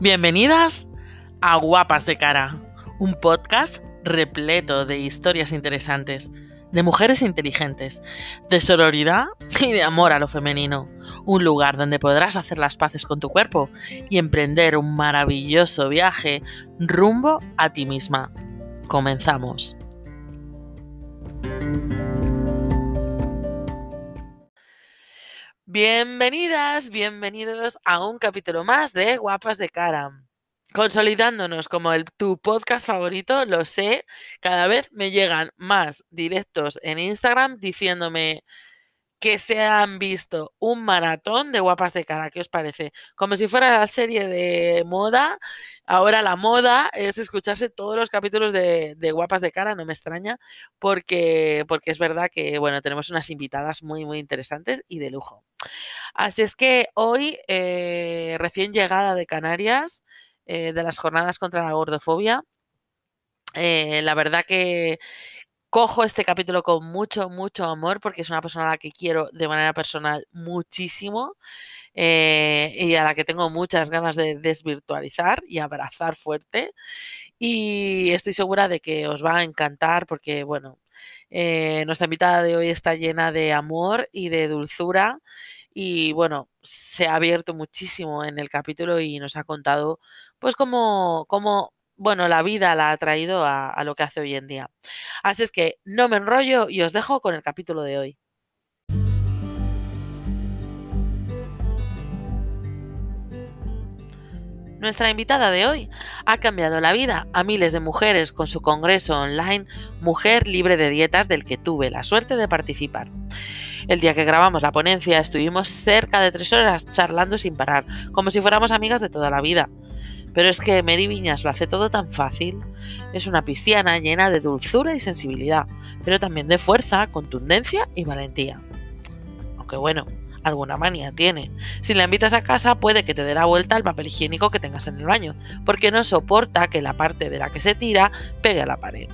Bienvenidas a Guapas de Cara, un podcast repleto de historias interesantes, de mujeres inteligentes, de sororidad y de amor a lo femenino. Un lugar donde podrás hacer las paces con tu cuerpo y emprender un maravilloso viaje rumbo a ti misma. Comenzamos. Bienvenidas, bienvenidos a un capítulo más de Guapas de Cara. Consolidándonos como el, tu podcast favorito, lo sé, cada vez me llegan más directos en Instagram diciéndome que se han visto un maratón de guapas de cara. ¿Qué os parece? Como si fuera la serie de moda. Ahora la moda es escucharse todos los capítulos de, guapas de cara, no me extraña, porque, porque es verdad que bueno, tenemos unas invitadas muy, muy interesantes y de lujo. Así es que hoy, eh, recién llegada de Canarias, eh, de las jornadas contra la gordofobia, eh, la verdad que, cojo este capítulo con mucho, mucho amor porque es una persona a la que quiero de manera personal muchísimo eh, y a la que tengo muchas ganas de desvirtualizar y abrazar fuerte. Y estoy segura de que os va a encantar porque, bueno, eh, nuestra invitada de hoy está llena de amor y de dulzura. Y bueno, se ha abierto muchísimo en el capítulo y nos ha contado, pues, cómo, cómo bueno, la vida la ha traído a, lo que hace hoy en día. Así es que no me enrollo y os dejo con el capítulo de hoy. Nuestra invitada de hoy ha cambiado la vida a miles de mujeres con su congreso online Mujer Libre de Dietas del que tuve la suerte de participar. El día que grabamos la ponencia estuvimos cerca de tres horas charlando sin parar, como si fuéramos amigas de toda la vida. Pero es que Mary Viñas lo hace todo tan fácil. Es una pisciana llena de dulzura y sensibilidad, pero también de fuerza, contundencia y valentía. Aunque bueno, alguna manía tiene. Si la invitas a casa puede que te dé la vuelta al papel higiénico que tengas en el baño, porque no soporta que la parte de la que se tira pegue a la pared.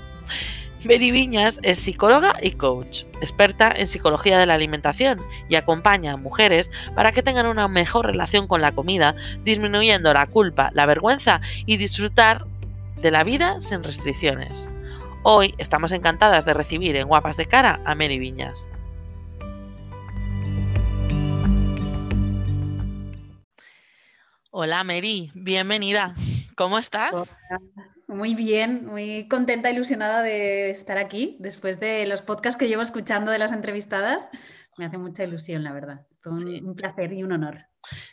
Mary Viñas es psicóloga y coach, experta en psicología de la alimentación y acompaña a mujeres para que tengan una mejor relación con la comida, disminuyendo la culpa, la vergüenza y disfrutar de la vida sin restricciones. Hoy estamos encantadas de recibir en Guapas de Cara a Mary Viñas. Hola Mary, bienvenida. ¿Cómo estás? Muy bien, muy contenta, ilusionada de estar aquí después de los podcasts que llevo escuchando de las entrevistadas. Me hace mucha ilusión, la verdad. Es un, placer y un honor.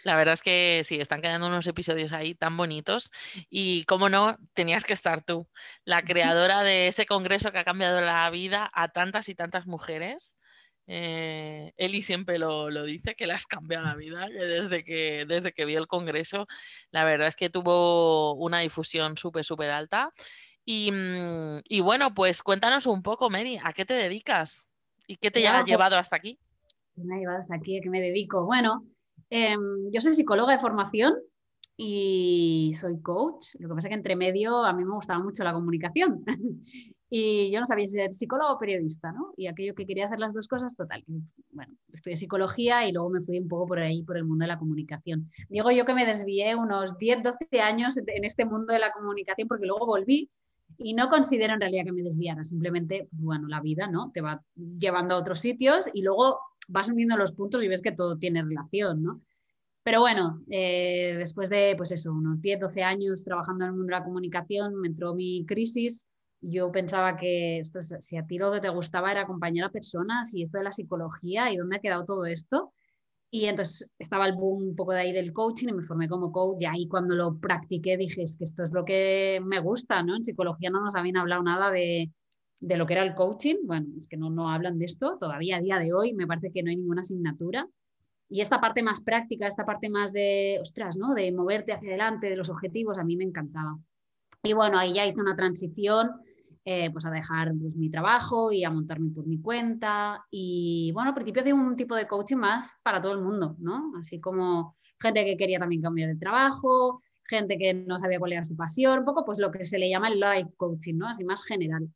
La verdad es que sí, están quedando unos episodios ahí tan bonitos y, como no, tenías que estar tú, la creadora de ese congreso que ha cambiado la vida a tantas y tantas mujeres. Eh, Eli siempre lo, dice, que le has cambiado la vida, desde que, desde que vio el Congreso, la verdad es que tuvo una difusión súper, súper alta. Y, mm, y, bueno, pues cuéntanos un poco, Mary, ¿a qué te dedicas? ¿Y qué te ha pues llevado hasta aquí? Me ha llevado hasta aquí, ¿a qué me dedico? Bueno, em, yo soy psicóloga de formación y soy coach. Lo que pasa es que entre medio a mí me gustaba mucho la comunicación. Y yo no sabía si ser psicólogo o periodista, ¿no? Y aquello que quería hacer las dos cosas, total. Bueno, estudié psicología y luego me fui un poco por ahí, por el mundo de la comunicación. Digo yo que me desvié unos 10, 12 años en este mundo de la comunicación porque luego volví y no considero en realidad que me desviara, simplemente, pues bueno, la vida, ¿no? Te va llevando a otros sitios y luego vas uniendo los puntos y ves que todo tiene relación, ¿no? Pero bueno, eh, después de, pues eso, unos 10, 12 años trabajando en el mundo de la comunicación, me entró mi crisis yo pensaba que esto, si a ti lo que te gustaba era acompañar a personas y esto de la psicología y dónde ha quedado todo esto. Y entonces estaba el boom un poco de ahí del coaching y me formé como coach y ahí cuando lo practiqué dije, es que esto es lo que me gusta, ¿no? En psicología no nos habían hablado nada de, de lo que era el coaching, bueno, es que no, no hablan de esto, todavía a día de hoy me parece que no hay ninguna asignatura. Y esta parte más práctica, esta parte más de, ostras, ¿no? De moverte hacia adelante, de los objetivos, a mí me encantaba. Y bueno, ahí ya hice una transición eh, pues a dejar pues, mi trabajo y a montarme por mi cuenta. Y bueno, al principio de un tipo de coaching más para todo el mundo, ¿no? Así como gente que quería también cambiar de trabajo, gente que no sabía cuál era su pasión, un poco pues lo que se le llama el life coaching, ¿no? Así más general.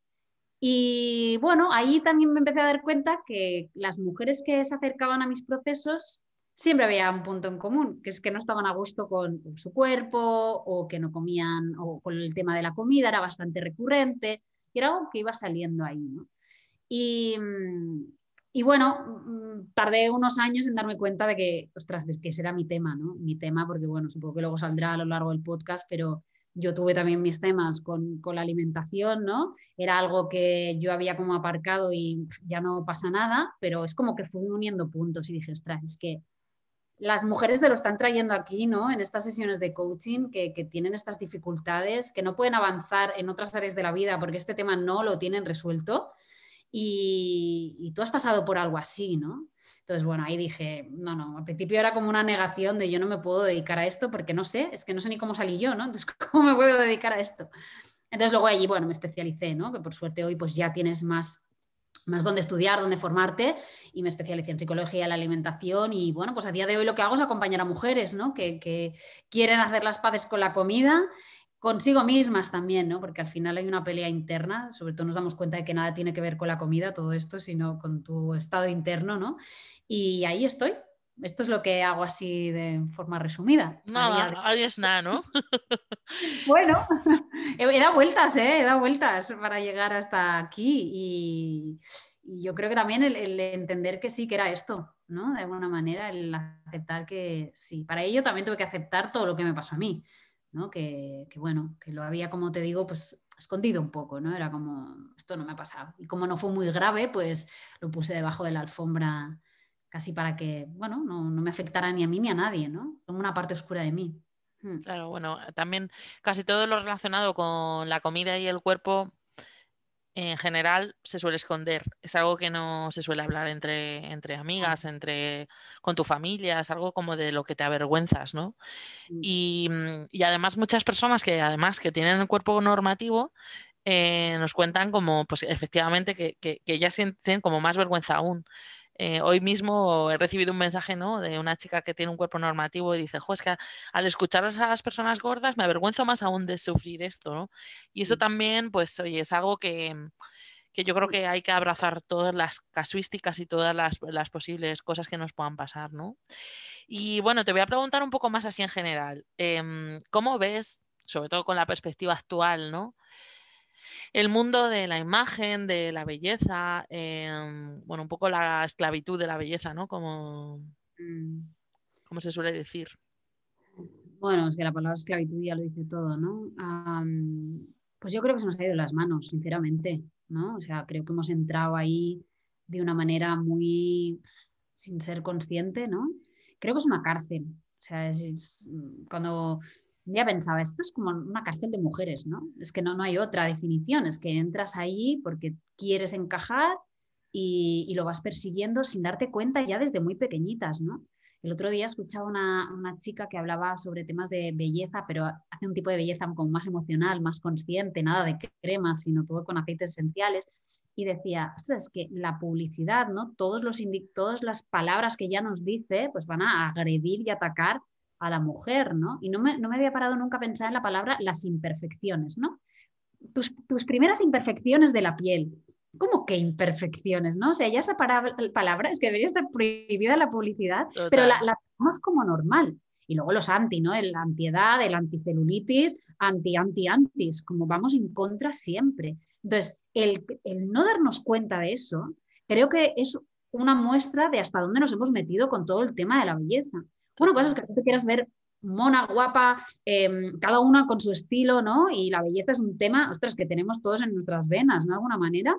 Y bueno, ahí también me empecé a dar cuenta que las mujeres que se acercaban a mis procesos siempre había un punto en común, que es que no estaban a gusto con su cuerpo o que no comían, o con el tema de la comida, era bastante recurrente, era algo que iba saliendo ahí. ¿no? Y, y, bueno, mm, tardé unos años en darme cuenta de que, ostras, que ese era mi tema, ¿no? Mi tema, porque bueno, supongo que luego saldrá a lo largo del podcast, pero yo tuve también mis temas con, con, la alimentación, ¿no? Era algo que yo había como aparcado y ya no pasa nada, pero es como que fui uniendo puntos y dije, ostras, es que las mujeres se lo están trayendo aquí, ¿no? En estas sesiones de coaching que, tienen estas dificultades, que no pueden avanzar en otras áreas de la vida porque este tema no lo tienen resuelto. Y, y tú has pasado por algo así, ¿no? Entonces, bueno, ahí dije, no, no, al principio era como una negación de yo no me puedo dedicar a esto porque no sé, es que no sé ni cómo salí yo, ¿no? Entonces, ¿cómo me puedo dedicar a esto? Entonces, luego allí, bueno, me especialicé, ¿no? Que por suerte hoy pues ya tienes más, más donde estudiar, donde formarte y me especialicé en psicología la alimentación y bueno, pues a día de hoy lo que hago es acompañar a mujeres, ¿no? Que, que quieren hacer las paces con la comida consigo mismas también, ¿no? Porque al final hay una pelea interna, sobre todo nos damos cuenta de que nada tiene que ver con la comida, todo esto, sino con tu estado interno, ¿no? Y ahí estoy. Esto es lo que hago así de forma resumida. Nada, ahí es nada, ¿no? bueno, he, dado vueltas, ¿eh? He dado vueltas para llegar hasta aquí y, yo creo que también el, entender que sí, que era esto, ¿no? De alguna manera, el aceptar que sí. Para ello también tuve que aceptar todo lo que me pasó a mí, ¿no? Que, bueno, que lo había, como te digo, pues escondido un poco, ¿no? Era como, esto no me ha pasado. Y como no fue muy grave, pues lo puse debajo de la alfombra casi para que, bueno, no, me afectara ni a mí ni a nadie, ¿no? Como una parte oscura de mí. Hmm. Claro, bueno, también casi todo lo relacionado con la comida y el cuerpo en general se suele esconder. Es algo que no se suele hablar entre, entre amigas, entre, con tu familia, es algo como de lo que te avergüenzas, ¿no? Mm. Y, y además muchas personas que además que tienen el cuerpo normativo eh, nos cuentan como, pues efectivamente, que, que, que ya sienten como más vergüenza aún. Eh, hoy mismo he recibido un mensaje ¿no? de una chica que tiene un cuerpo normativo y dice, jo, es que al escuchar a las personas gordas me avergüenzo más aún de sufrir esto, ¿no? Y eso también, pues, oye, es algo que, que yo creo que hay que abrazar todas las casuísticas y todas las, las, posibles cosas que nos puedan pasar, ¿no? Y bueno, te voy a preguntar un poco más así en general. Eh, ¿Cómo ves, sobre todo con la perspectiva actual, ¿no? El mundo de la imagen, de la belleza, em, bueno, un poco la esclavitud de la belleza, ¿no? Como, mm. como se suele decir. Bueno, es que la palabra esclavitud ya lo dice todo, ¿no? pues yo creo que se nos ha ido de las manos, sinceramente, ¿no? O sea, creo que hemos entrado ahí de una manera muy sin ser consciente, ¿no? Creo que es una cárcel. O sea, es cuando ya pensaba, esto es como una cárcel de mujeres, ¿no? Es que no, no hay otra definición, es que entras ahí porque quieres encajar y, lo vas persiguiendo sin darte cuenta ya desde muy pequeñitas, ¿no? El otro día escuchaba una, una chica que hablaba sobre temas de belleza, pero hace un tipo de belleza como más emocional, más consciente, nada de cremas, sino todo con aceites esenciales. Y decía, ostras, es que la publicidad, ¿no? Todos los todas las palabras que ya nos dice, pues van a agredir y atacar a la mujer, ¿no? Y no me, no me había parado nunca a pensar en la palabra las imperfecciones, ¿no? Tus, tus primeras imperfecciones de la piel. ¿Cómo que imperfecciones, no? O sea, ya esa palabra, es que debería estar prohibida la publicidad, pero la, la tomamos como normal. Y luego los anti, ¿no? El antiedad, el anticelulitis, anti, anti, antis, como vamos en contra siempre. Entonces, el, el no darnos cuenta de eso, creo que es una muestra de hasta dónde nos hemos metido con todo el tema de la belleza. Bueno, pues es que tú te quieras ver mona, guapa, em, cada una con su estilo, ¿no? Y la belleza es un tema, ostras, que tenemos todos en nuestras venas, ¿no? De alguna manera,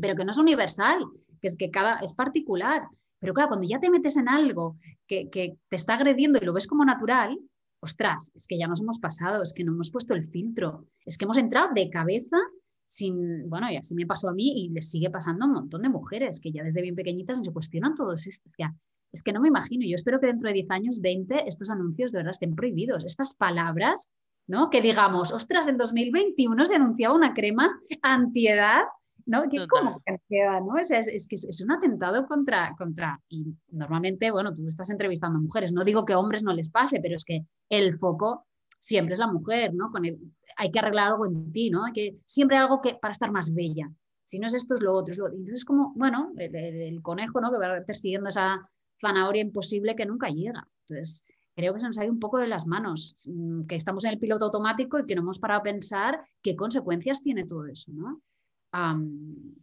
pero que no es universal, que es que cada, es particular. Pero claro, cuando ya te metes en algo que, te está agrediendo y lo ves como natural, ostras, es que ya nos hemos pasado, es que no hemos puesto el filtro, es que hemos entrado de cabeza sin, bueno, y así me pasó a mí y les sigue pasando a un montón de mujeres que ya desde bien pequeñitas se cuestionan todo esto. O sea, es que no me imagino, yo espero que dentro de 10 años, 20, estos anuncios de verdad estén prohibidos. Estas palabras, ¿no? Que digamos, ostras, en 2021 se anunciaba una crema antiedad, ¿no? ¿Qué, ¿Cómo que antiedad, no? es, que es, un atentado contra, contra, y normalmente, bueno, tú estás entrevistando a mujeres, no digo que a hombres no les pase, pero es que el foco siempre es la mujer, ¿no? Con el, hay que arreglar algo en ti, ¿no? Hay que, siempre algo que, para estar más bella. Si no es esto, es lo otro. Es lo, entonces, como, bueno, el, el, conejo, ¿no? Que va persiguiendo esa, zanahoria imposible que nunca llega. Entonces, creo que se nos ha ido un poco de las manos, mm, que estamos en el piloto automático y que no hemos parado a pensar qué consecuencias tiene todo eso, ¿no?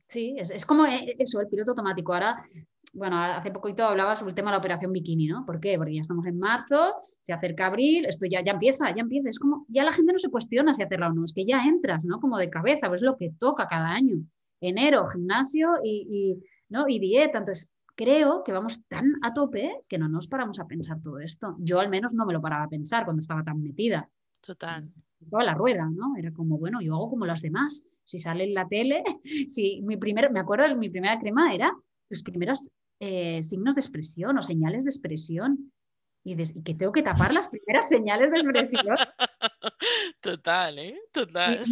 sí, es, como eh, eso, el piloto automático. Ahora, bueno, hace poquito hablaba sobre el tema de la operación bikini, ¿no? ¿Por qué? Porque ya estamos en marzo, se acerca abril, esto ya, ya empieza, ya empieza. Es como, ya la gente no se cuestiona si hacerla o no, es que ya entras, ¿no? Como de cabeza, pues es lo que toca cada año. Enero, gimnasio y, y, ¿no? y dieta. Entonces, creo que vamos tan a tope que no nos paramos a pensar todo esto. Yo al menos no me lo paraba a pensar cuando estaba tan metida. Total. Estaba la rueda, ¿no? Era como, bueno, yo hago como las demás. Si sale en la tele, si mi primer, me acuerdo de mi primera crema era los primeros eh, signos de expresión o señales de expresión. Y, que tengo que tapar las primeras señales de expresión. Total, ¿eh? Total.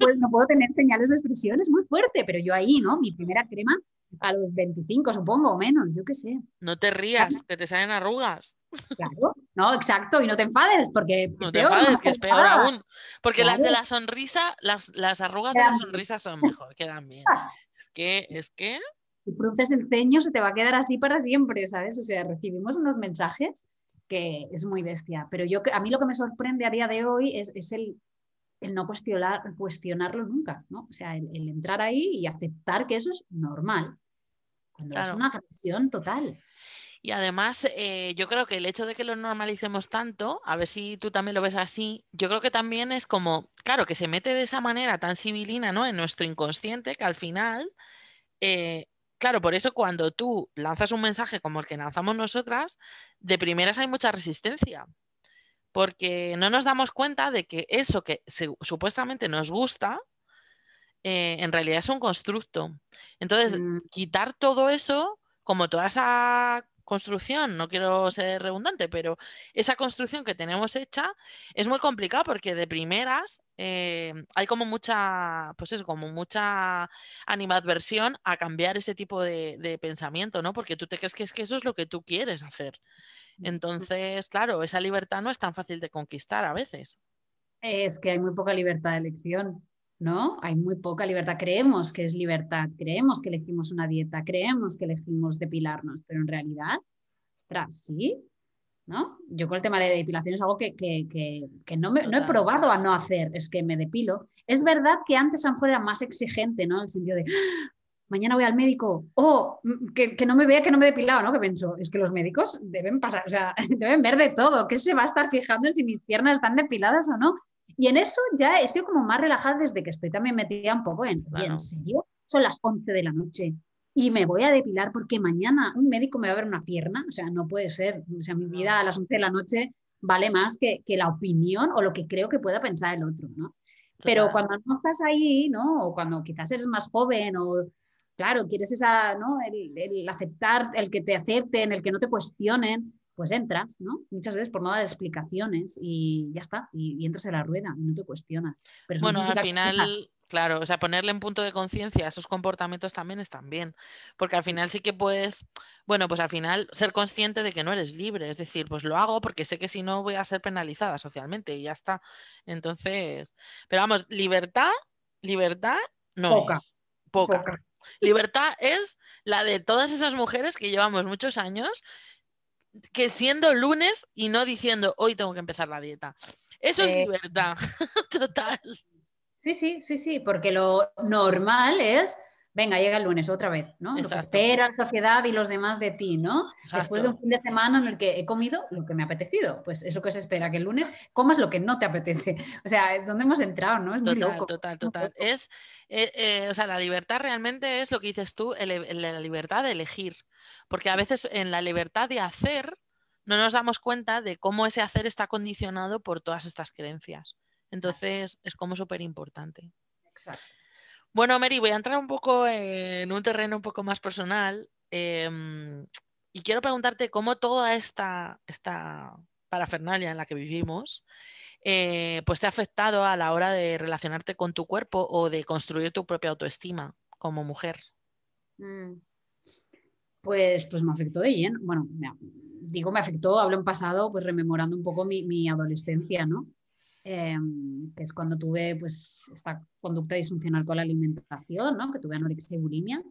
pues no puedo tener señales de expresión, es muy fuerte, pero yo ahí, ¿no? Mi primera crema a los 25, supongo, o menos, yo qué sé. No te rías, que te salen arrugas. Claro, no, exacto, y no te enfades, porque no te enfades, que es peor aún. Porque las de la sonrisa, las, las arrugas de la sonrisa son mejor, quedan bien. Es que, es que. Si produces el ceño, se te va a quedar así para siempre, ¿sabes? O sea, recibimos unos mensajes que es muy bestia. Pero yo, a mí lo que me sorprende a día de hoy es, es el, el no cuestionar, cuestionarlo nunca, ¿no? O sea, el, entrar ahí y aceptar que eso es normal, cuando es una agresión total. Y además, eh, yo creo que el hecho de que lo normalicemos tanto, a ver si tú también lo ves así, yo creo que también es como, claro, que se mete de esa manera tan civilina, ¿no? En nuestro inconsciente, que al final, eh, claro, por eso cuando tú lanzas un mensaje como el que lanzamos nosotras, de primeras hay mucha resistencia porque no nos damos cuenta de que eso que supuestamente nos gusta, eh, en realidad es un constructo. Entonces, mm. quitar todo eso, como toda esa construcción, no quiero ser redundante, pero esa construcción que tenemos hecha es muy complicada porque de primeras eh, hay como mucha, pues es como mucha animadversión a cambiar ese tipo de, de, pensamiento, ¿no? Porque tú te crees que es que eso es lo que tú quieres hacer. Entonces, claro, esa libertad no es tan fácil de conquistar a veces. Es que hay muy poca libertad de elección, ¿no? Hay muy poca libertad. Creemos que es libertad, creemos que elegimos una dieta, creemos que elegimos depilarnos, pero en realidad, ostras, sí, ¿no? Yo con el tema de depilación es algo que, no, me, no, he probado a no hacer, es que me depilo. Es verdad que antes a lo mejor era más exigente, ¿no? En el sentido de, mañana voy al médico, o mm, que, no me vea que no me he depilado, ¿no? Que pienso, es que los médicos deben pasar, o sea, deben ver de todo, ¿qué se va a estar fijando en si mis piernas están depiladas o no? Y en eso ya he sido como más relajada desde que estoy también metida un poco en, ¿en serio? Son las 11 de la noche y me voy a depilar porque mañana un médico me va a ver una pierna, o sea, no puede ser, o sea, mi vida a las 11 de la noche vale más que, que la opinión o lo que creo que pueda pensar el otro, ¿no? Pero cuando no estás ahí, ¿no? O cuando quizás eres más joven o claro, quieres esa, ¿no? El, aceptar, el que te acepten, el que no te cuestionen, pues entras, ¿no? Muchas veces por no dar explicaciones y ya está, y, entras en la rueda y no te cuestionas. bueno, al final, claro, o sea, ponerle en punto de conciencia esos comportamientos también están bien, porque al final sí que puedes, bueno, pues al final ser consciente de que no eres libre, es decir, pues lo hago porque sé que si no voy a ser penalizada socialmente y ya está. Entonces, pero vamos, libertad, libertad no es. Poca. Libertad es la de todas esas mujeres que llevamos muchos años que siendo lunes y no diciendo hoy tengo que empezar la dieta. Eso es eh, libertad, total. Sí, sí, sí, sí, porque lo normal es venga, llega el lunes otra vez, ¿no? Lo que espera la sociedad y los demás de ti, ¿no? Después de un fin de semana en el que he comido lo que me ha apetecido, pues eso que se espera, que el lunes comas lo que no te apetece. O sea, ¿dónde hemos entrado, no? Es total, total, total. Es, eh, eh, o sea, la libertad realmente es lo que dices tú, la libertad de elegir, porque a veces en la libertad de hacer no nos damos cuenta de cómo ese hacer está condicionado por todas estas creencias. Entonces, es como súper importante. Exacto. Bueno, Mary, voy a entrar un poco en un terreno un poco más personal em, y quiero preguntarte cómo toda esta, esta parafernalia en la que vivimos eh, pues te ha afectado a la hora de relacionarte con tu cuerpo o de construir tu propia autoestima como mujer. Mm. Pues, pues me afectó de lleno. Bueno, digo me afectó, hablo en pasado, pues rememorando un poco mi, mi adolescencia, ¿no? Em, es cuando tuve pues, esta conducta disfuncional con la alimentación, ¿no? que tuve anorexia y bulimia.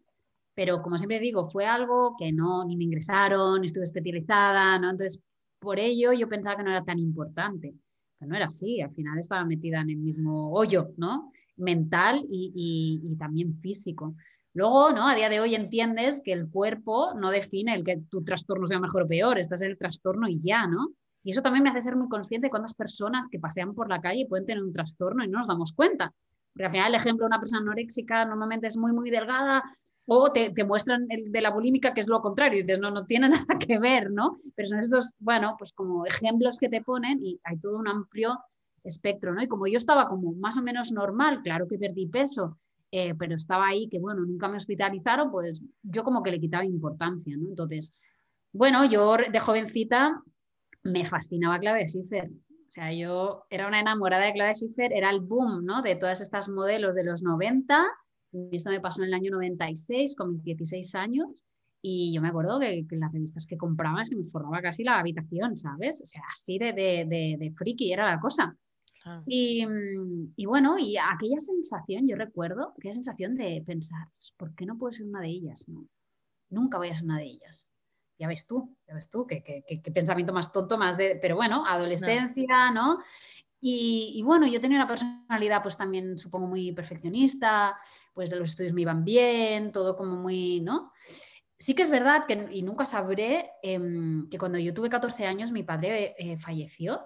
pero como siempre digo, fue algo que no, ni me ingresaron, ni estuve especializada, ¿no? Entonces, por ello yo pensaba que no era tan importante. Pero no era así, al final estaba metida en el mismo hoyo, ¿no? Mental y, y, también físico. Luego, ¿no? A día de hoy entiendes que el cuerpo no define el que tu trastorno sea mejor o peor, estás en el trastorno y ya, ¿no? Y eso también me hace ser muy consciente de cuántas personas que pasean por la calle pueden tener un trastorno y no nos damos cuenta. Porque al final el ejemplo de una persona anoréxica normalmente es muy, muy delgada, o te, muestran el de la bulímica, que es lo contrario, y dices, no, no tiene nada que ver, ¿no? Pero son estos, bueno, pues como ejemplos que te ponen y hay todo un amplio espectro, ¿no? Y como yo estaba como más o menos normal, claro que perdí peso, eh, pero estaba ahí que, bueno, nunca me hospitalizaron, pues yo como que le quitaba importancia, ¿no? Entonces, bueno, yo de jovencita me fascinaba Claudia Schiffer. O sea, yo era una enamorada de Claudia Schiffer, era el boom, ¿no? De todas estas modelos de los 90 esto me pasó en el año 96, con mis 16 años, y yo me acuerdo que, las revistas que compraba se me formaba casi la habitación, ¿sabes? O sea, así de, de, de, friki era la cosa. Y, y, bueno, y aquella sensación, yo recuerdo, aquella sensación de pensar, ¿por qué no puedo ser una de ellas? No? Nunca voy a ser una de ellas. Ya ves tú, ya ves tú, qué, pensamiento más tonto, más de, pero bueno, adolescencia, ¿no? Y, bueno, yo tenía una personalidad pues también supongo muy perfeccionista, pues de los estudios me iban bien, todo como muy, ¿no? Sí que es verdad que, y nunca sabré, em, que cuando yo tuve 14 años mi padre eh, falleció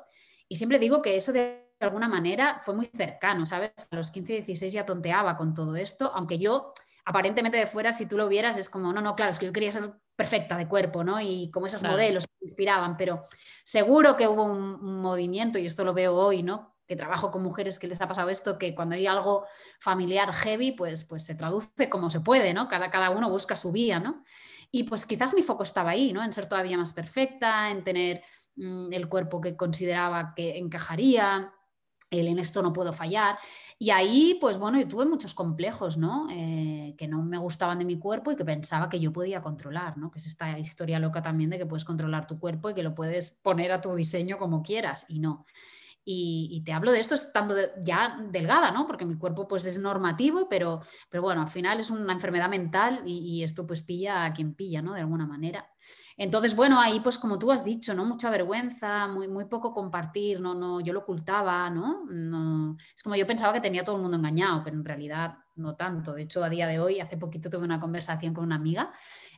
y siempre digo que eso de alguna manera fue muy cercano, ¿sabes? A los 15, 16 ya tonteaba con todo esto, aunque yo aparentemente de fuera, si tú lo vieras, es como, no, no, claro, es que yo quería ser perfecta de cuerpo, ¿no? Y como esos modelos que me inspiraban, pero seguro que hubo un, movimiento, y esto lo veo hoy, ¿no? Que trabajo con mujeres que les ha pasado esto, que cuando hay algo familiar heavy, pues, pues se traduce como se puede, ¿no? Cada, cada uno busca su vía, ¿no? Y pues quizás mi foco estaba ahí, ¿no? En ser todavía más perfecta, en tener mm, el cuerpo que consideraba que encajaría, el en esto no puedo fallar. Y ahí, pues bueno, yo tuve muchos complejos, ¿no? Eh, que no me gustaban de mi cuerpo y que pensaba que yo podía controlar, ¿no? Que es esta historia loca también de que puedes controlar tu cuerpo y que lo puedes poner a tu diseño como quieras y no. Y, te hablo de esto estando ya delgada, ¿no? Porque mi cuerpo pues es normativo, pero, pero bueno, al final es una enfermedad mental y, y, esto pues pilla a quien pilla, ¿no? De alguna manera. Entonces, bueno, ahí pues como tú has dicho, ¿no? Mucha vergüenza, muy, muy poco compartir, no, no, yo lo ocultaba, ¿no? ¿no? Es como yo pensaba que tenía todo el mundo engañado, pero en realidad no tanto. De hecho, a día de hoy, hace poquito tuve una conversación con una amiga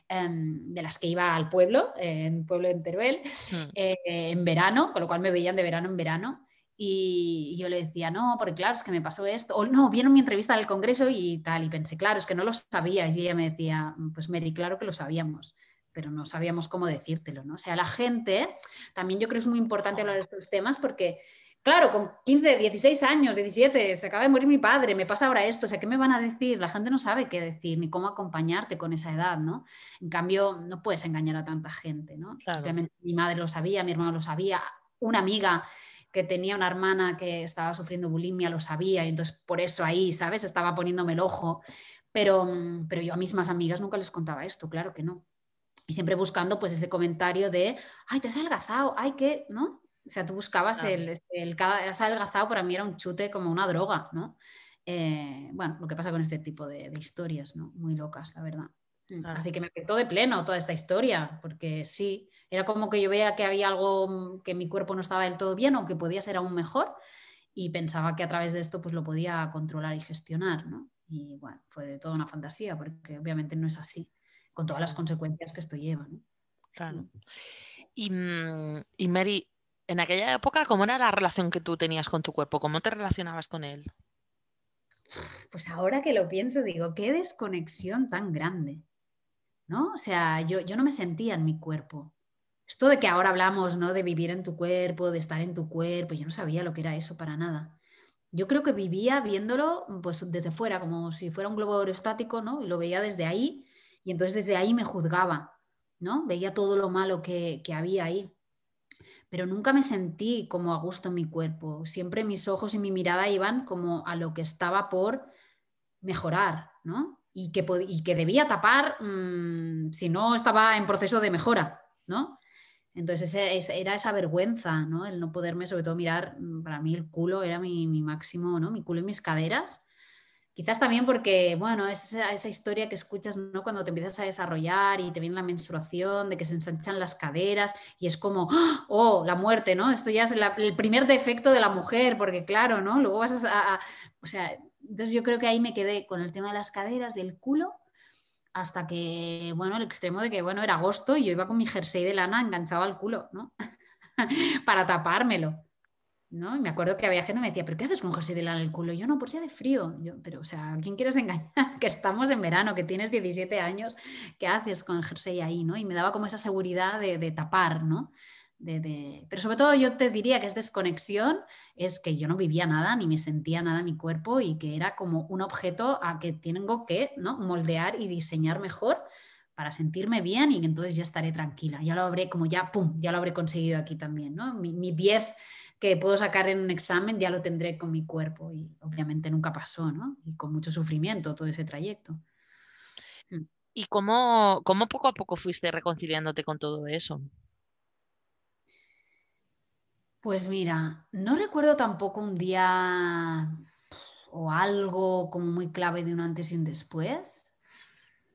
em, de las que iba al pueblo, en el pueblo de Teruel, hmm. eh, en verano, con lo cual me veían de verano en verano. Y yo le decía, no, porque claro, es que me pasó esto. O no, vieron mi entrevista del Congreso y tal. Y pensé, claro, es que no lo sabía. Y ella me decía, pues Mary, claro que lo sabíamos pero no sabíamos cómo decírtelo, ¿no? O sea, la gente, también yo creo que es muy importante hablar de estos temas porque, claro, con 15, 16 años, 17, se acaba de morir mi padre, me pasa ahora esto, o sea, ¿qué me van a decir? La gente no sabe qué decir ni cómo acompañarte con esa edad, ¿no? En cambio, no puedes engañar a tanta gente, ¿no? Obviamente mi madre lo sabía, mi hermano lo sabía, una amiga que tenía una hermana que estaba sufriendo bulimia lo sabía y entonces por eso ahí, ¿sabes? Estaba poniéndome el ojo. Pero, pero yo a mis más amigas nunca les contaba esto, claro que no y siempre buscando pues ese comentario de, ay, te has adelgazado, ay, que, ¿no? O sea, tú buscabas el, el, has adelgazado, para mí era un chute como una droga, ¿no? Eh, bueno, lo que pasa con este tipo de, historias, ¿no? Muy locas, la verdad. Mm, así que me afectó de pleno toda esta historia, porque sí, era como que yo veía que había algo que mi cuerpo no estaba del todo bien o que podía ser aún mejor y pensaba que a través de esto pues lo podía controlar y gestionar, ¿no? Y bueno, fue de toda una fantasía, porque obviamente no es así con todas las consecuencias que esto lleva. Claro. Mm. Y, mm, y, Mary, en aquella época, ¿cómo era la relación que tú tenías con tu cuerpo? ¿Cómo te relacionabas con él? Pues ahora que lo pienso, digo, qué desconexión tan grande. ¿No? O sea, yo, yo no me sentía en mi cuerpo. Esto de que ahora hablamos, ¿no? De vivir en tu cuerpo, de estar en tu cuerpo, yo no sabía lo que era eso para nada. Yo creo que vivía viéndolo pues desde fuera, como si fuera un globo aerostático, ¿no? Y lo veía desde ahí y entonces desde ahí me juzgaba, ¿no? Veía todo lo malo que, había ahí. Pero nunca me sentí como a gusto en mi cuerpo. Siempre mis ojos y mi mirada iban como a lo que estaba por mejorar, ¿no? Y que, y que debía tapar mm, si no estaba en proceso de mejora, ¿no? Entonces era esa vergüenza, ¿no? El no poderme, sobre todo, mirar, mm, para mí el culo era mi, máximo, ¿no? Mi culo y mis caderas Quizás también porque, bueno, es esa, historia que escuchas ¿no? cuando te empiezas a desarrollar y te viene la menstruación, de que se ensanchan las caderas y es como, oh, la muerte, ¿no? Esto ya es el primer defecto de la mujer, porque claro, ¿no? Luego vas a, O sea, entonces yo creo que ahí me quedé con el tema de las caderas, del culo, hasta que, bueno, el extremo de que, bueno, era agosto y yo iba con mi jersey de lana enganchado al culo, ¿no? Para tapármelo. ¿no? Y me acuerdo que había gente que me decía, ¿pero qué haces con jersey de lana en el culo? yo no, por si de frío. Yo, pero, o sea, ¿quién quieres engañar? que estamos en verano, que tienes 17 años, ¿qué haces con el jersey ahí, no? Y me daba como esa seguridad de, tapar, ¿no? Pero sobre todo yo te diría que es desconexión, es que yo no vivía nada, ni me sentía nada en mi cuerpo y que era como un objeto a que tengo que ¿no? moldear y diseñar mejor para sentirme bien y entonces ya estaré tranquila. Ya lo habré, como ya, pum, ya lo habré conseguido aquí también, ¿no? Mi 10 que puedo sacar en un examen ya lo tendré con mi cuerpo y obviamente nunca pasó, ¿no? Y con mucho sufrimiento todo ese trayecto. Mm. ¿Y cómo, cómo poco a poco fuiste reconciliándote con todo eso? Pues mira, no recuerdo tampoco un día o algo como muy clave de un antes y un después.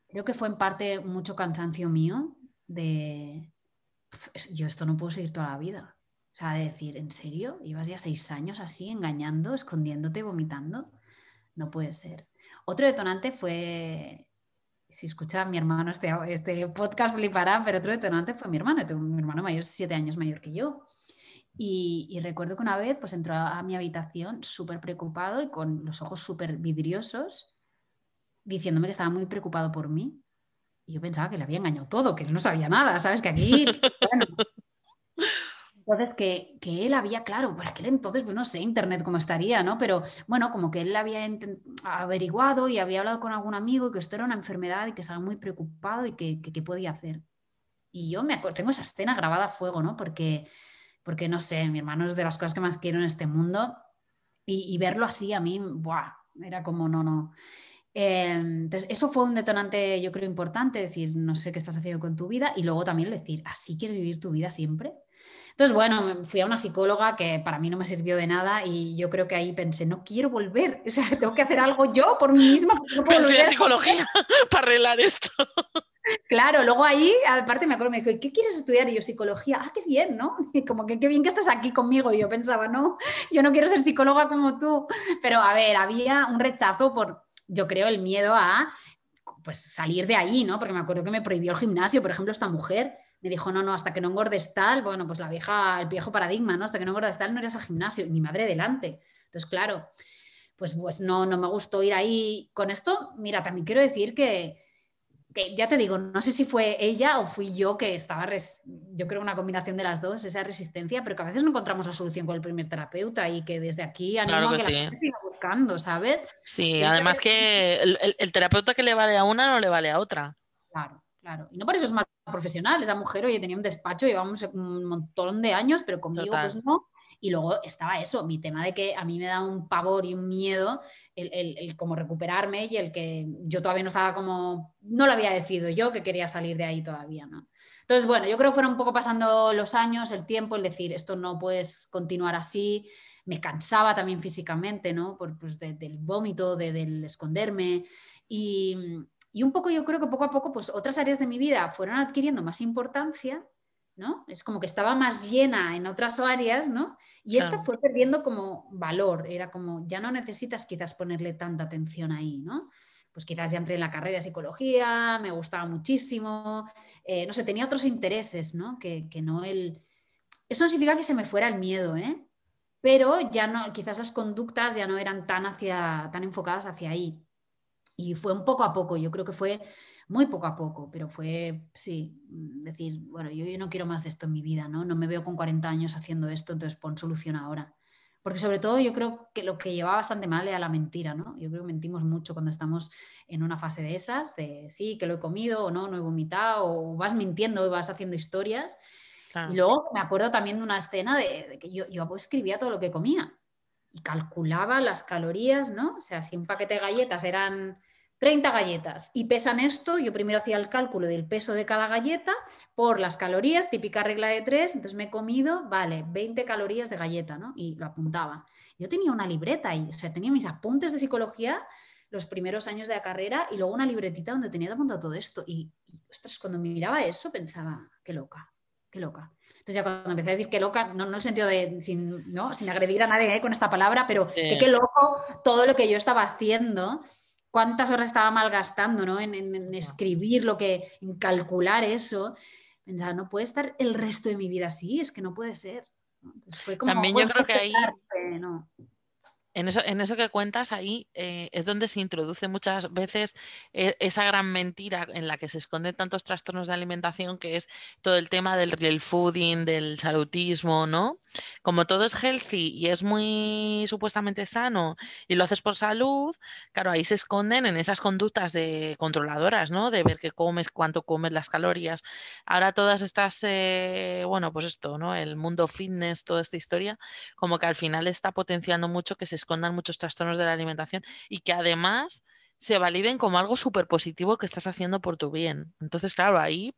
Creo que fue en parte mucho cansancio mío de, yo esto no puedo seguir toda la vida. O sea, de decir, ¿en serio? ¿Ibas ya seis años así, engañando, escondiéndote, vomitando? No puede ser. Otro detonante fue, si escucha mi hermano este, este podcast flipará, pero otro detonante fue mi hermano. mi hermano mayor, siete años mayor que yo. Y, recuerdo que una vez pues entró a mi habitación súper preocupado y con los ojos súper vidriosos, diciéndome que estaba muy preocupado por mí. Y yo pensaba que le había engañado todo, que él no sabía nada, ¿sabes? Que aquí, bueno, entonces, que, que, él había, claro, por aquel entonces, pues no sé, Internet cómo estaría, ¿no? Pero bueno, como que él había averiguado y había hablado con algún amigo y que esto era una enfermedad y que estaba muy preocupado y que, qué podía hacer. Y yo me tengo esa escena grabada a fuego, ¿no? Porque, porque no sé, mi hermano es de las cosas que más quiero en este mundo y, verlo así a mí, ¡buah! Era como, no, no. Eh, entonces, eso fue un detonante, yo creo, importante, decir, no sé qué estás haciendo con tu vida y luego también decir, ¿así quieres vivir tu vida siempre? Entonces, bueno, fui a una psicóloga que para mí no me sirvió de nada y yo creo que ahí pensé, no quiero volver, o sea, tengo que hacer algo yo por mí misma. No puedo a psicología para arreglar esto. Claro, luego ahí, aparte me acuerdo, me dijo, ¿qué quieres estudiar? Y yo, psicología, ah, qué bien, ¿no? Y como que qué bien que estás aquí conmigo. Y yo pensaba, no, yo no quiero ser psicóloga como tú. Pero a ver, había un rechazo por, yo creo, el miedo a pues salir de ahí, ¿no? Porque me acuerdo que me prohibió el gimnasio, por ejemplo, esta mujer me dijo, no, no, hasta que no engordes tal, bueno, pues la vieja, el viejo paradigma, ¿no? Hasta que no engordes tal no eres al gimnasio, mi madre delante. Entonces, claro, pues, pues no, no me gustó ir ahí. Con esto, mira, también quiero decir que, que ya te digo, no sé si fue ella o fui yo que estaba, yo creo una combinación de las dos, esa resistencia, pero que a veces no encontramos la solución con el primer terapeuta y que desde aquí animo a que la gente siga buscando, ¿sabes? Sí, además que el, el terapeuta que le vale a una no le vale a otra. Claro. Claro, y no por eso es más profesional, esa mujer, oye, tenía un despacho, llevamos un montón de años, pero conmigo pues no. Y luego estaba eso, mi tema de que a mí me da un pavor y un miedo el, el, como recuperarme y el que yo todavía no estaba como, no lo había decidido yo que quería salir de ahí todavía, ¿no? Entonces, bueno, yo creo que fueron un poco pasando los años, el tiempo, el decir, esto no puedes continuar así, me cansaba también físicamente, ¿no? Por, pues, del vómito, de, del esconderme y, y un poco yo creo que poco a poco, pues otras áreas de mi vida fueron adquiriendo más importancia, ¿no? Es como que estaba más llena en otras áreas, ¿no? Y esta fue perdiendo como valor, era como, ya no necesitas quizás ponerle tanta atención ahí, ¿no? Pues quizás ya entré en la carrera de psicología, me gustaba muchísimo, eh, no sé, tenía otros intereses, ¿no? Que, que no el... Eso no significa que se me fuera el miedo, ¿eh? Pero ya no, quizás las conductas ya no eran tan, hacia, tan enfocadas hacia ahí. Y fue un poco a poco, yo creo que fue muy poco a poco, pero fue, sí, mm, decir, bueno, yo, no quiero más de esto en mi vida, ¿no? No me veo con 40 años haciendo esto, entonces pon solución ahora. Porque sobre todo yo creo que lo que llevaba bastante mal era la mentira, ¿no? Yo creo que mentimos mucho cuando estamos en una fase de esas, de sí, que lo he comido o no, no he vomitado, o vas mintiendo y vas haciendo historias. Y luego me acuerdo también de una escena de, que yo, yo escribía todo lo que comía y calculaba las calorías, ¿no? O sea, si un paquete de galletas eran 30 galletas y pesan esto, yo primero hacía el cálculo del peso de cada galleta por las calorías, típica regla de tres, entonces me he comido, vale, 20 calorías de galleta, ¿no? Y lo apuntaba. Yo tenía una libreta ahí, o sea, tenía mis apuntes de psicología los primeros años de la carrera y luego una libretita donde tenía apuntado todo esto. Y, ostras, cuando miraba eso pensaba, qué loca, qué loca. Entonces ya cuando empecé a decir qué loca, no, en el sentido de sin, ¿no? sin agredir a nadie ¿eh? con esta palabra, pero que qué loco todo lo que yo estaba haciendo cuántas horas estaba malgastando ¿no? en, escribir lo que, en calcular eso. Pensaba, no puede estar el resto de mi vida así, es que no puede ser. También yo creo que ahí, en eso, en eso que cuentas ahí eh, es donde se introduce muchas veces eh, esa gran mentira en la que se esconden tantos trastornos de alimentación, que es todo el tema del real fooding, del salutismo, ¿no? Como todo es healthy y es muy supuestamente sano y lo haces por salud, claro, ahí se esconden en esas conductas de controladoras, ¿no? De ver qué comes, cuánto comes, las calorías. Ahora todas estas, eh, bueno, pues esto, ¿no? El mundo fitness, toda esta historia, como que al final está potenciando mucho que se escondan muchos trastornos de la alimentación y que además se validen como algo súper positivo que estás haciendo por tu bien. Entonces, claro, ahí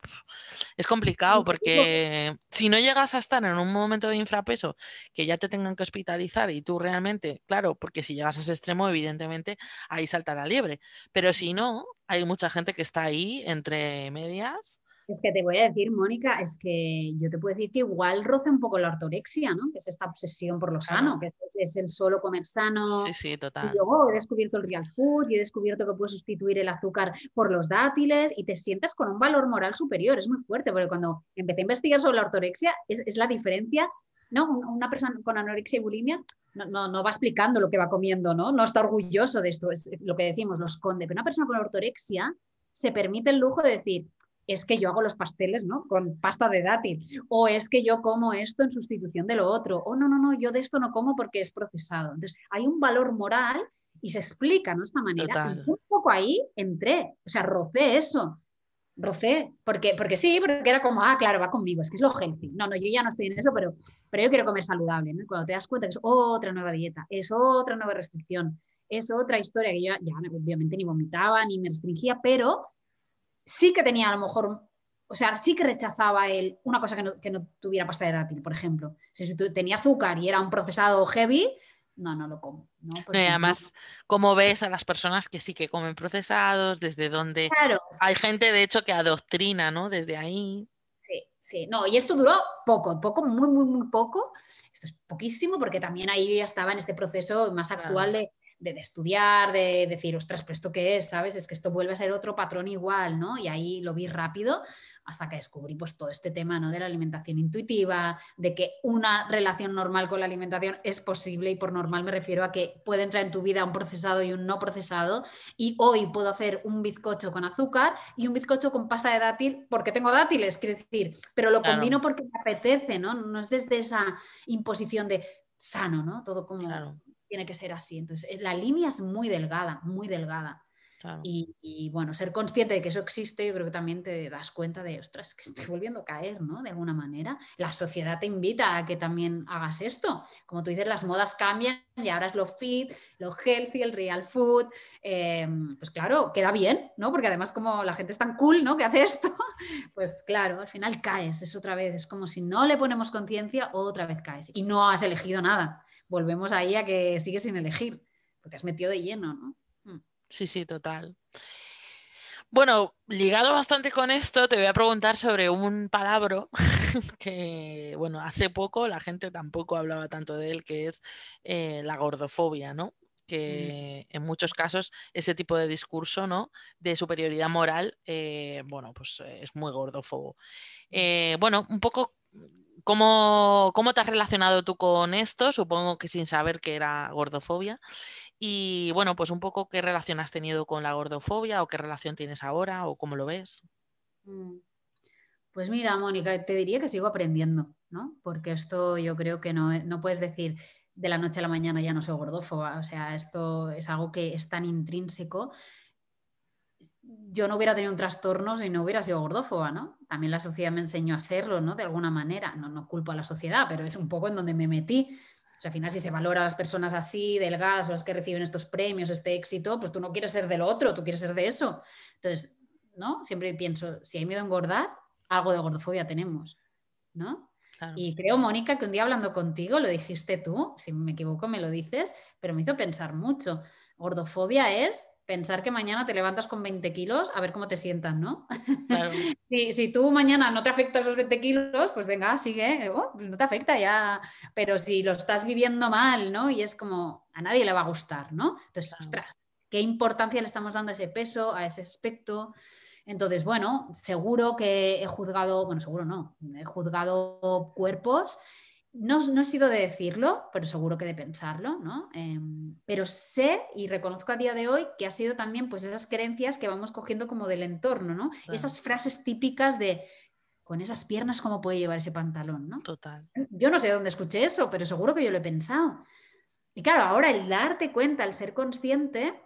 es complicado porque si no llegas a estar en un momento de infrapeso que ya te tengan que hospitalizar y tú realmente, claro, porque si llegas a ese extremo, evidentemente ahí salta la liebre. Pero si no, hay mucha gente que está ahí entre medias es que te voy a decir, Mónica, es que yo te puedo decir que igual roce un poco la ortorexia, ¿no? Que es esta obsesión por lo sano, que es, el solo comer sano. Sí, sí, total. Y luego he descubierto el real food y he descubierto que puedes sustituir el azúcar por los dátiles y te sientes con un valor moral superior. Es muy fuerte, porque cuando empecé a investigar sobre la ortorexia, es, la diferencia ¿no? Una persona con anorexia y bulimia no, no, no, va explicando lo que va comiendo, ¿no? No está orgulloso de esto, es lo que decimos, lo esconde. Pero una persona con ortorexia se permite el lujo de decir, es que yo hago los pasteles ¿no? con pasta de dátil, o es que yo como esto en sustitución de lo otro, o no, no, no, yo de esto no como porque es procesado. Entonces, hay un valor moral y se explica, ¿no? Esta manera. Y un poco ahí entré, o sea, rocé eso, rocé, porque, porque sí, porque era como, ah, claro, va conmigo, es que es lo healthy. No, no, yo ya no estoy en eso, pero, pero yo quiero comer saludable, ¿no? Cuando te das cuenta que es otra nueva dieta, es otra nueva restricción, es otra historia que yo ya obviamente ni vomitaba ni me restringía, pero sí que tenía a lo mejor, o sea, sí que rechazaba él una cosa que no, tuviera pasta de dátil, por ejemplo. Si, tenía azúcar y era un procesado heavy, no, no lo como. y además, como ves a las personas que sí que comen procesados, desde donde hay gente de hecho que adoctrina, ¿no? Desde ahí. Sí, sí, no, y esto duró poco, poco, muy, muy, muy poco. Esto es poquísimo porque también ahí yo ya estaba en este proceso más actual de de, estudiar, de decir, ostras, pero esto qué es, ¿sabes? Es que esto vuelve a ser otro patrón igual, ¿no? Y ahí lo vi rápido hasta que descubrí pues todo este tema, ¿no? De la alimentación intuitiva, de que una relación normal con la alimentación es posible y por normal me refiero a que puede entrar en tu vida un procesado y un no procesado y hoy puedo hacer un bizcocho con azúcar y un bizcocho con pasta de dátil porque tengo dátiles, quiero decir, pero lo combino porque me apetece, ¿no? No es desde esa imposición de sano, ¿no? Todo como tiene que ser así. Entonces, eh, la línea es muy delgada, muy delgada. Y, bueno, ser consciente de que eso existe, yo creo que también te das cuenta de, ostras, que estoy volviendo a caer, ¿no? De alguna manera. La sociedad te invita a que también hagas esto. Como tú dices, las modas cambian y ahora es lo fit, lo healthy, el real food. Em, pues claro, queda bien, ¿no? Porque además como la gente es tan cool, ¿no? Que hace esto, pues claro, al final caes, es otra vez, es como si no le ponemos conciencia, otra vez caes. Y no has elegido nada volvemos ahí a que sigues sin elegir, porque has metido de lleno, ¿no? Mm. Sí, sí, total. Bueno, ligado bastante con esto, te voy a preguntar sobre un palabra que, bueno, hace poco la gente tampoco hablaba tanto de él, que es eh, la gordofobia, ¿no? que mm. en muchos casos ese tipo de discurso ¿no? de superioridad moral, eh, bueno, pues es muy gordófobo. Mm. Eh, bueno, un poco ¿Cómo, ¿Cómo te has relacionado tú con esto? Supongo que sin saber que era gordofobia. Y bueno, pues un poco qué relación has tenido con la gordofobia o qué relación tienes ahora o cómo lo ves. Mm. Pues mira, Mónica, te diría que sigo aprendiendo, ¿no? Porque esto yo creo que no, no puedes decir de la noche a la mañana ya no soy gordófoba. O sea, esto es algo que es tan intrínseco yo no hubiera tenido un trastorno si no hubiera sido gordófoba, ¿no? También la sociedad me enseñó a serlo, ¿no? De alguna manera. No, no culpo a la sociedad, pero es un poco en donde me metí. O sea, al final, si se valora a las personas así, delgadas, o las que reciben estos premios, este éxito, pues tú no quieres ser del otro, tú quieres ser de eso. Entonces, ¿no? Siempre pienso, si hay miedo a engordar, algo de gordofobia tenemos, ¿no? Y creo, Mónica, que un día hablando contigo, lo dijiste tú, si me equivoco me lo dices, pero me hizo pensar mucho. Gordofobia es pensar que mañana te levantas con 20 kilos, a ver cómo te sientan, ¿no? si, si, tú mañana no te afecta esos 20 kilos, pues venga, sigue, oh, pues no te afecta ya. Pero si lo estás viviendo mal, ¿no? Y es como, a nadie le va a gustar, ¿no? Entonces, ostras, ¿qué importancia le estamos dando a ese peso, a ese aspecto? Entonces, bueno, seguro que he juzgado, bueno, seguro no, he juzgado cuerpos no, he sido de decirlo, pero seguro que de pensarlo, ¿no? Em, pero sé y reconozco a día de hoy que ha sido también pues esas creencias que vamos cogiendo como del entorno, ¿no? Esas frases típicas de con esas piernas cómo puede llevar ese pantalón, ¿no? Total. Yo no sé dónde escuché eso, pero seguro que yo lo he pensado. Y claro, ahora el darte cuenta, el ser consciente,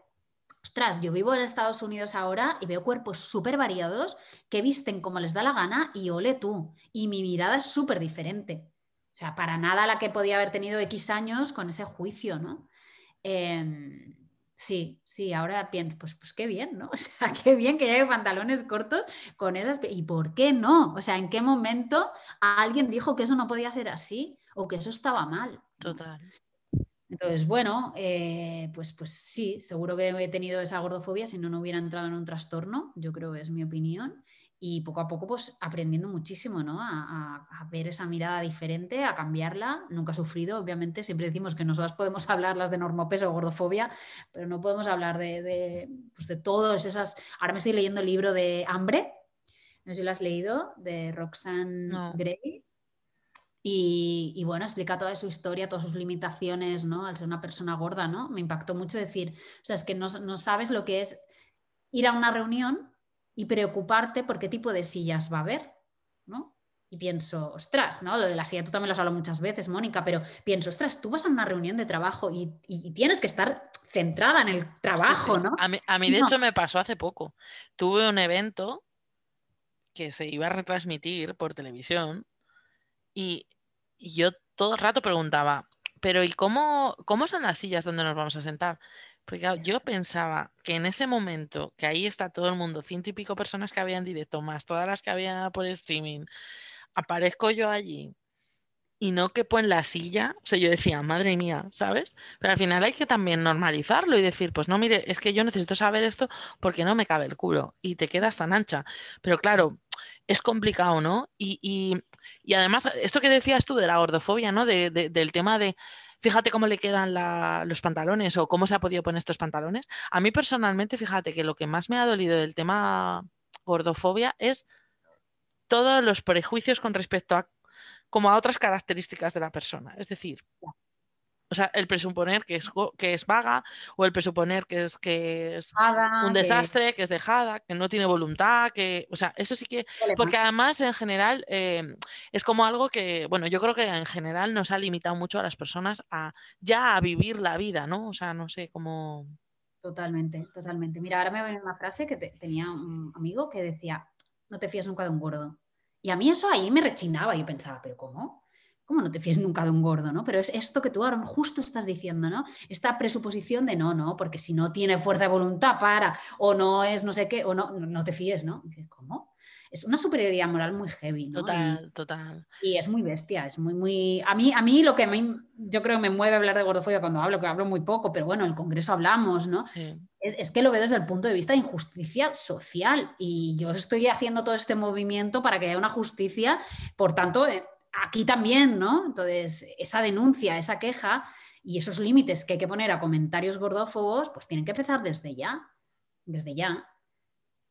ostras, yo vivo en Estados Unidos ahora y veo cuerpos súper variados que visten como les da la gana y ole tú. Y mi mirada es súper diferente. O sea, para nada la que podía haber tenido X años con ese juicio, ¿no? Em, sí, sí, ahora pienso, pues, pues qué bien, ¿no? O sea, qué bien que lleve pantalones cortos con esas... ¿Y por qué no? O sea, ¿en qué momento alguien dijo que eso no podía ser así o que eso estaba mal? Total. Entonces, bueno, eh, pues, pues sí, seguro que he tenido esa gordofobia si no, no hubiera entrado en un trastorno, yo creo que es mi opinión y poco a poco pues aprendiendo muchísimo, ¿no? A, ver esa mirada diferente, a cambiarla. Nunca he sufrido, obviamente, siempre decimos que nosotras podemos hablar las de normopeso o gordofobia, pero no podemos hablar de, de, pues, de todas esas... Ahora me estoy leyendo el libro de Hambre, no sé si lo has leído, de Roxanne Gray. Y, y, bueno, explica toda su historia, todas sus limitaciones, ¿no? Al ser una persona gorda, ¿no? Me impactó mucho decir, o sea, es que no, no sabes lo que es ir a una reunión y preocuparte por qué tipo de sillas va a haber, ¿no? Y pienso, ostras, ¿no? Lo de la silla tú también lo has hablado muchas veces, Mónica, pero pienso, ostras, tú vas a una reunión de trabajo y, tienes que estar centrada en el trabajo, ¿no? A mí, de hecho, me pasó hace poco. Tuve un evento que se iba a retransmitir por televisión y, yo todo el rato preguntaba, pero ¿y cómo, cómo son las sillas donde nos vamos a sentar? Porque yo pensaba que en ese momento, que ahí está todo el mundo, ciento y pico personas que había en directo, más todas las que había por streaming, aparezco yo allí y no quepo en la silla, o sea, yo decía, madre mía, ¿sabes? Pero al final hay que también normalizarlo y decir, pues no, mire, es que yo necesito saber esto porque no me cabe el culo y te quedas tan ancha. Pero claro, es complicado, ¿no? Y, además, esto que decías tú de la gordofobia, ¿no? del tema de fíjate cómo le quedan los pantalones o cómo se ha podido poner estos pantalones. A mí personalmente, fíjate que lo que más me ha dolido del tema gordofobia es todos los prejuicios con respecto a como a otras características de la persona. Es decir, o sea, el presuponer que es, que es vaga o el presuponer que es, que es un desastre, que... es dejada, que no tiene voluntad, que, o sea, eso sí que, porque además en general em, es como algo que, bueno, yo creo que en general nos ha limitado mucho a las personas a ya a vivir la vida, ¿no? O sea, no sé cómo... Totalmente, totalmente. Mira, ahora me viene una frase que tenía un amigo que decía, no te fíes nunca de un gordo. Y a mí eso ahí me rechinaba y pensaba, pero ¿cómo? ¿Cómo no te fíes nunca de un gordo, no? Pero es esto que tú ahora justo estás diciendo, ¿no? Esta presuposición de no, no, porque si no tiene fuerza de voluntad para, o no es no sé qué, o no, no te fíes, ¿no? ¿cómo? Es una superioridad moral muy heavy, ¿no? Total, total. Y es muy bestia, es muy, muy... A mí, a mí lo que me, yo creo que me mueve hablar de gordofobia cuando hablo, que hablo muy poco, pero bueno, en el Congreso hablamos, ¿no? Es, es, que lo veo desde el punto de vista de injusticia social y yo estoy haciendo todo este movimiento para que haya una justicia, por tanto, eh, aquí también, ¿no? Entonces, esa denuncia, esa queja y esos límites que hay que poner a comentarios gordófobos, pues tienen que empezar desde ya, desde ya.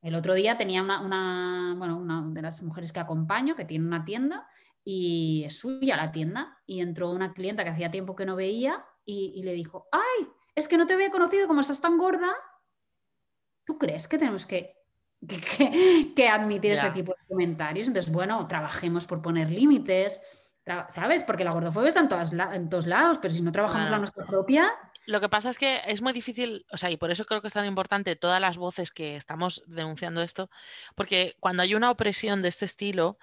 El otro día tenía una, bueno, una de las mujeres que acompaño que tiene una tienda y es suya la tienda y entró una clienta que hacía tiempo que no veía y, y le dijo, ay, es que no te había conocido como estás tan gorda. ¿Tú crees que tenemos que que, admitir este tipo de comentarios. Entonces, bueno, trabajemos por poner límites, ¿sabes? Porque la gordofobia está en, en todos lados, pero si no trabajamos la nuestra propia... Lo que pasa es que es muy difícil, o sea, y por eso creo que es tan importante todas las voces que estamos denunciando esto, porque cuando hay una opresión de este estilo,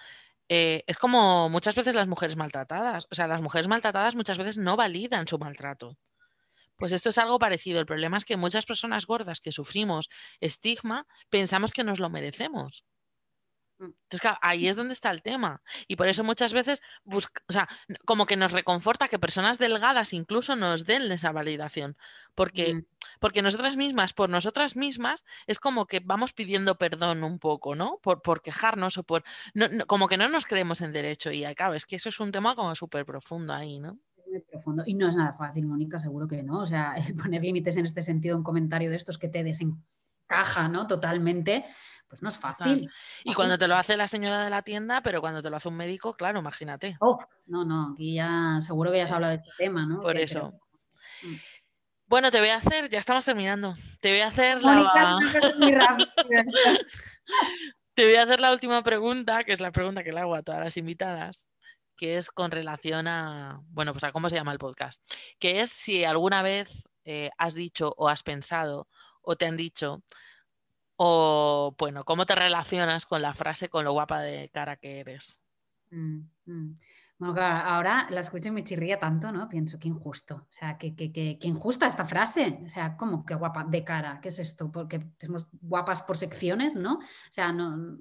eh, es como muchas veces las mujeres maltratadas, o sea, las mujeres maltratadas muchas veces no validan su maltrato. Pues esto es algo parecido. El problema es que muchas personas gordas que sufrimos estigma pensamos que nos lo merecemos. Entonces, claro, ahí es donde está el tema. Y por eso muchas veces, busca, o sea, como que nos reconforta que personas delgadas incluso nos den esa validación. Porque, Mm. porque nosotras mismas, por nosotras mismas, es como que vamos pidiendo perdón un poco, ¿no? Por, por quejarnos o por... no- no- como que no nos creemos en derecho. Y claro, es que eso es un tema como súper profundo ahí, ¿no? Muy profundo. Y no es nada fácil, Mónica, seguro que no. O sea, poner límites en este sentido, un comentario de estos que te desencaja, ¿no? Totalmente, pues no es fácil. Y cuando te lo hace la señora de la tienda, pero cuando te lo hace un médico, claro, imagínate. Oh, no, no, aquí ya seguro que ya se habla de este tema, ¿no? Por Que- eso. pero- Mm. Bueno, te voy a hacer, ya estamos terminando. Te voy a hacer la... Mónica. Te voy a hacer la última pregunta, que es la pregunta que le hago a todas las invitadas, que es con relación a, bueno, pues a cómo se llama el podcast, que es si alguna vez eh, has dicho o has pensado o te han dicho, o bueno, cómo te relacionas con la frase con lo guapa de cara que eres. Mm, mm. Bueno, ahora la escucho y me chirría tanto, ¿no? Pienso, qué injusto. O sea, que, que, que injusta esta frase. O sea, ¿cómo que guapa de cara? ¿Qué es esto? Porque tenemos guapas por secciones, ¿no? O sea, no.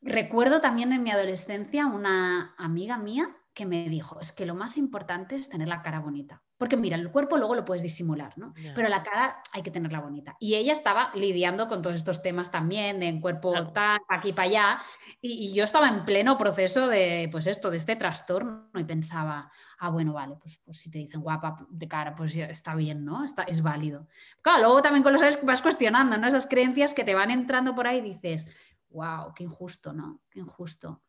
Recuerdo también en mi adolescencia una amiga mía que me dijo, es que lo más importante es tener la cara bonita. Porque mira, el cuerpo luego lo puedes disimular, ¿no? Ya. Pero la cara hay que tenerla bonita. Y ella estaba lidiando con todos estos temas también, de cuerpo Claro. tal, pa' aquí para allá. Y, y yo estaba en pleno proceso de, pues esto, de este trastorno y pensaba, ah, bueno, vale, pues, pues si te dicen guapa de cara, pues está bien, ¿no? Está, es válido. Claro, luego también con los años vas cuestionando, ¿no? Esas creencias que te van entrando por ahí y dices, wow, qué injusto, ¿no? Qué injusto.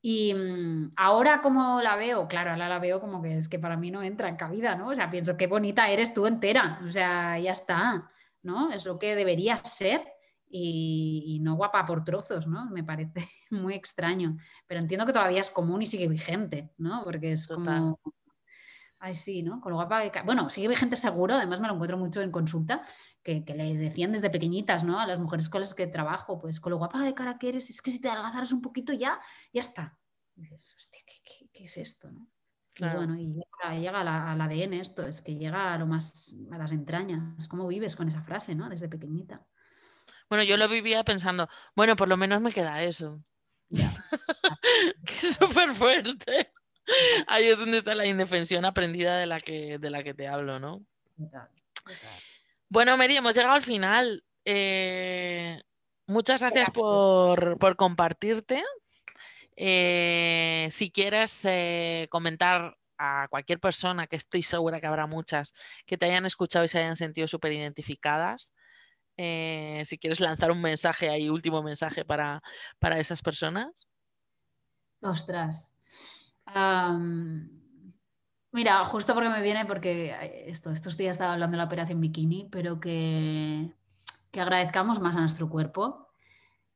Y mm, ahora como la veo, claro, ahora la veo como que es que para mí no entra en cabida, ¿no? O sea, pienso qué bonita eres tú entera, o sea, ya está, ¿no? Es lo que debería ser y, y no guapa por trozos, ¿no? Me parece muy extraño, pero entiendo que todavía es común y sigue vigente, ¿no? Porque es Total. como... Ay, sí, ¿no? Con lo guapa que Bueno, sigue vigente seguro, además me lo encuentro mucho en consulta, que, que le decían desde pequeñitas, ¿no? A las mujeres con las que trabajo, pues con lo guapa de cara que eres, es que si te adelgazaras un poquito ya, ya está. Y dices, hostia, ¿qué, qué- qué es esto, no? Y Claro. bueno, y llega, llega la- al ADN esto, es que llega a lo más, a las entrañas. ¿Cómo vives con esa frase, no? Desde pequeñita. Bueno, yo lo vivía pensando, bueno, por lo menos me queda eso. Ya. que es súper fuerte. Ahí es donde está la indefensión aprendida de la que, de la que te hablo, ¿no? Total, total. Bueno, Mary, hemos llegado al final. Eh, muchas gracias Gracias. por, por compartirte. Eh, si quieres eh, comentar a cualquier persona, que estoy segura que habrá muchas, que te hayan escuchado y se hayan sentido súper identificadas, si quieres lanzar un mensaje ahí, último mensaje para, para esas personas. Ostras. Mira, justo porque me viene, porque esto, estos días estaba hablando de la operación bikini, pero que, que agradezcamos más a nuestro cuerpo,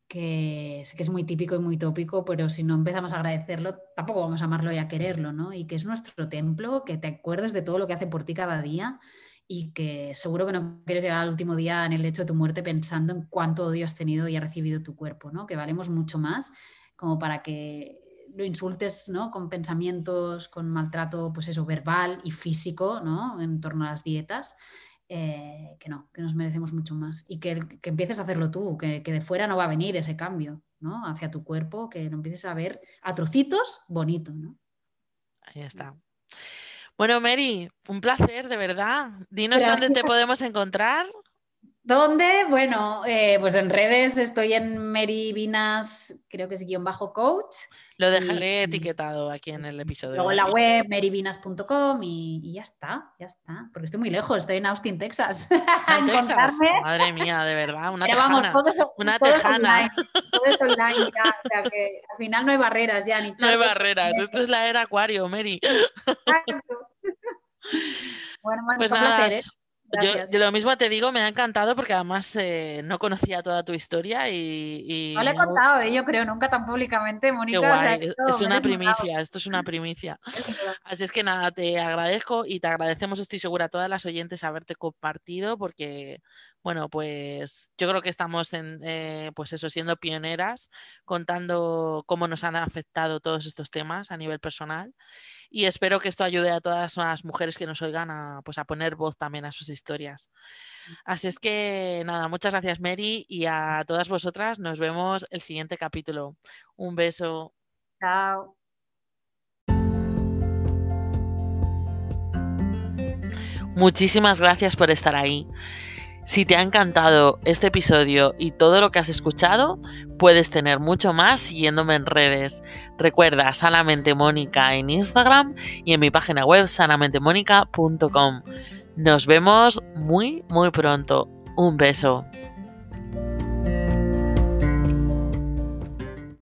que sé que es muy típico y muy tópico, pero si no empezamos a agradecerlo, tampoco vamos a amarlo y a quererlo, ¿no? Y que es nuestro templo, que te acuerdes de todo lo que hace por ti cada día y que seguro que no quieres llegar al último día en el hecho de tu muerte pensando en cuánto odio has tenido y ha recibido tu cuerpo, ¿no? Que valemos mucho más como para que lo insultes, ¿no? Con pensamientos, con maltrato, pues eso, verbal y físico, ¿no? En torno a las dietas. eh, que no, que nos merecemos mucho más. Y que, que empieces a hacerlo tú, que, que de fuera no va a venir ese cambio, ¿no? Hacia tu cuerpo, que lo empieces a ver a trocitos bonito, ¿no? Ahí está. Bueno, Mary, un placer, de verdad. Dinos dónde te podemos encontrar. ¿Dónde? Bueno, eh, pues en redes estoy en Mary Vinas, creo que es guion bajo coach. Lo dejaré Y- etiquetado aquí en el episodio. Luego en la web maryvinas.com y, y ya está, ya está. Porque estoy muy lejos, estoy en Austin, Texas. En Texas. Madre mía, de verdad, una Pero vamos, tejana. todo una todo es tejana. online, todo es online ya, o sea que al final no hay barreras ya, ni No hay barreras. Esto es la era acuario, Mary. exacto. Bueno, bueno, Pues nada, placer, ¿eh? Yo, yo lo mismo te digo, me ha encantado porque además eh, no conocía toda tu historia y, y No le he contado, ¿eh? yo creo, nunca tan públicamente, Mónica. o sea, Es una primicia, esto es una primicia. Así es que nada, te agradezco y te agradecemos, estoy segura, a todas las oyentes haberte compartido porque, bueno, pues yo creo que estamos en, eh, pues eso, siendo pioneras, contando cómo nos han afectado todos estos temas a nivel personal. Y espero que esto ayude a todas las mujeres que nos oigan a, pues a poner voz también a sus historias. Así es que nada, muchas gracias Mary y a todas vosotras nos vemos el siguiente capítulo. Un beso. Chao. Muchísimas gracias por estar ahí. Si te ha encantado este episodio y todo lo que has escuchado, puedes tener mucho más siguiéndome en redes. Recuerda Sanamente Mónica en Instagram y en mi página web sanamentemónica.com. Nos vemos muy, muy pronto. Un beso.